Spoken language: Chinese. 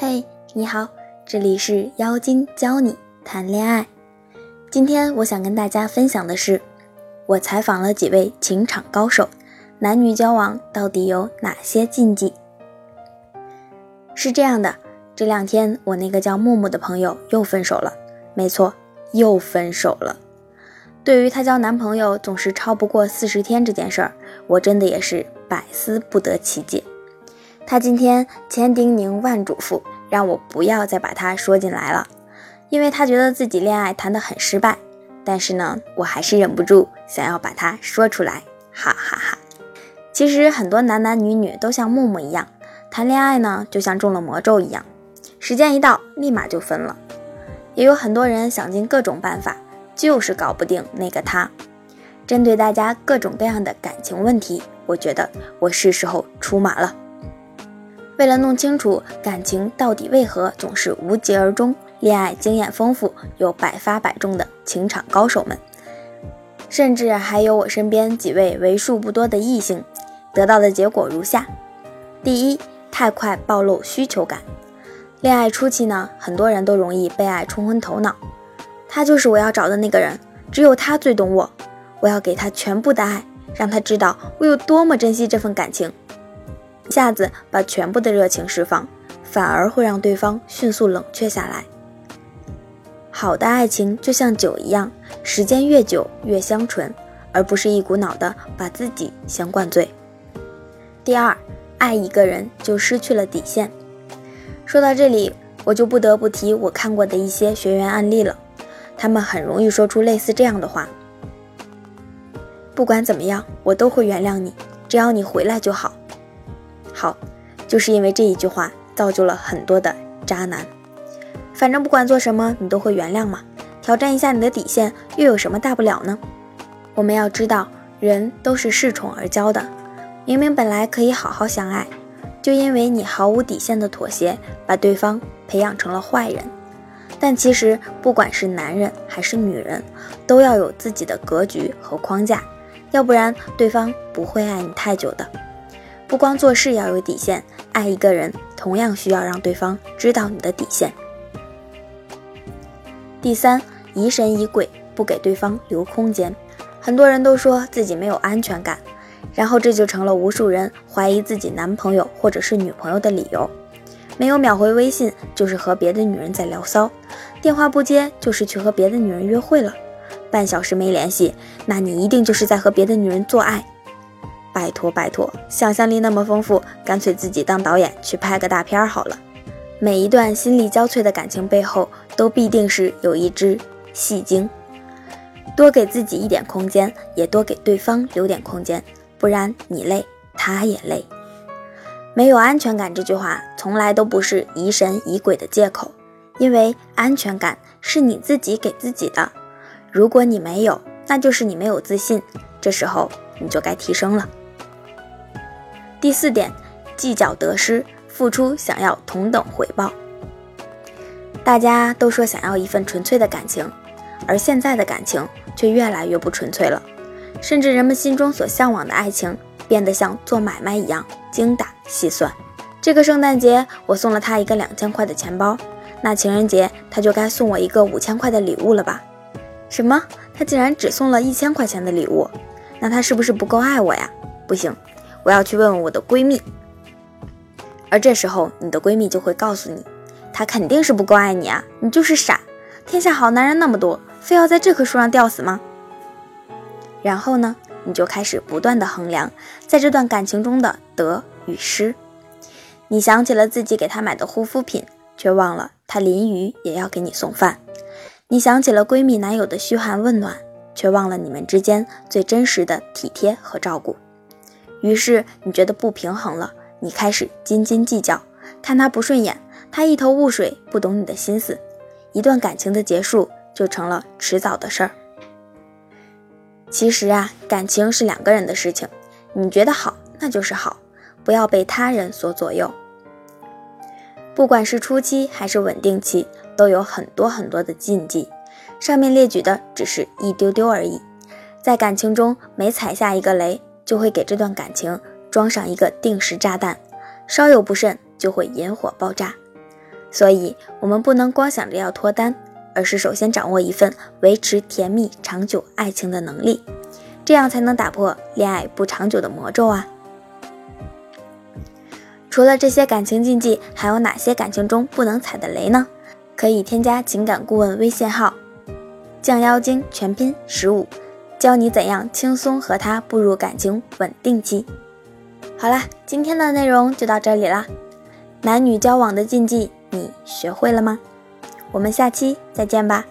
嘿，你好，这里是妖精教你谈恋爱。今天我想跟大家分享的是，我采访了几位情场高手，男女交往到底有哪些禁忌？是这样的，这两天我那个叫木木的朋友又分手了，没错，又分手了。对于她交男朋友总是超不过四十天这件事儿，我真的也是百思不得其解。他今天千叮咛万嘱咐，让我不要再把他说进来了，因为他觉得自己恋爱谈得很失败。但是呢，我还是忍不住想要把它说出来，哈哈哈。其实很多男男女女都像木木一样，谈恋爱呢就像中了魔咒一样，时间一到立马就分了。也有很多人想尽各种办法，就是搞不定那个他。针对大家各种各样的感情问题，我觉得我是时候出马了。为了弄清楚感情到底为何总是无疾而终，恋爱经验丰富又百发百中的情场高手们，甚至还有我身边几位为数不多的异性，得到的结果如下：第一，太快暴露需求感。恋爱初期呢，很多人都容易被爱冲昏头脑，他就是我要找的那个人，只有他最懂我，我要给他全部的爱，让他知道我有多么珍惜这份感情。一下子把全部的热情释放，反而会让对方迅速冷却下来。好的爱情就像酒一样，时间越久越香醇，而不是一股脑的把自己先灌醉。第二，爱一个人就失去了底线。说到这里，我就不得不提我看过的一些学员案例了，他们很容易说出类似这样的话：不管怎么样，我都会原谅你，只要你回来就好。好，就是因为这一句话造就了很多的渣男。反正不管做什么，你都会原谅嘛。挑战一下你的底线，又有什么大不了呢？我们要知道，人都是恃宠而骄的。明明本来可以好好相爱，就因为你毫无底线的妥协，把对方培养成了坏人。但其实，不管是男人还是女人，都要有自己的格局和框架，要不然对方不会爱你太久的。不光做事要有底线，爱一个人同样需要让对方知道你的底线。第三，疑神疑鬼，不给对方留空间。很多人都说自己没有安全感，然后这就成了无数人怀疑自己男朋友或者是女朋友的理由。没有秒回微信，就是和别的女人在聊骚；电话不接，就是去和别的女人约会了；半小时没联系，那你一定就是在和别的女人做爱。拜托拜托，想象力那么丰富，干脆自己当导演去拍个大片好了。每一段心力交瘁的感情背后，都必定是有一只戏精。多给自己一点空间，也多给对方留点空间，不然你累，他也累。没有安全感这句话，从来都不是疑神疑鬼的借口，因为安全感是你自己给自己的。如果你没有，那就是你没有自信，这时候你就该提升了。第四点，计较得失，付出想要同等回报。大家都说想要一份纯粹的感情，而现在的感情却越来越不纯粹了，甚至人们心中所向往的爱情变得像做买卖一样精打细算。这个圣诞节我送了他一个两千块的钱包，那情人节他就该送我一个五千块的礼物了吧？什么？他竟然只送了一千块钱的礼物？那他是不是不够爱我呀？不行。我要去问问我的闺蜜，而这时候你的闺蜜就会告诉你，她肯定是不够爱你啊，你就是傻。天下好男人那么多，非要在这棵树上吊死吗？然后呢，你就开始不断的衡量在这段感情中的得与失。你想起了自己给她买的护肤品，却忘了她淋雨也要给你送饭。你想起了闺蜜男友的嘘寒问暖，却忘了你们之间最真实的体贴和照顾。于是你觉得不平衡了，你开始斤斤计较，看他不顺眼，他一头雾水，不懂你的心思，一段感情的结束就成了迟早的事儿。其实啊，感情是两个人的事情，你觉得好那就是好，不要被他人所左右。不管是初期还是稳定期，都有很多很多的禁忌，上面列举的只是一丢丢而已，在感情中每踩下一个雷。就会给这段感情装上一个定时炸弹，稍有不慎就会引火爆炸。所以，我们不能光想着要脱单，而是首先掌握一份维持甜蜜长久爱情的能力，这样才能打破恋爱不长久的魔咒啊！除了这些感情禁忌，还有哪些感情中不能踩的雷呢？可以添加情感顾问微信号“降妖精”全拼十五，教你怎样轻松和他步入感情稳定期。好啦，今天的内容就到这里啦，男女交往的禁忌。你学会了吗？我们下期再见吧。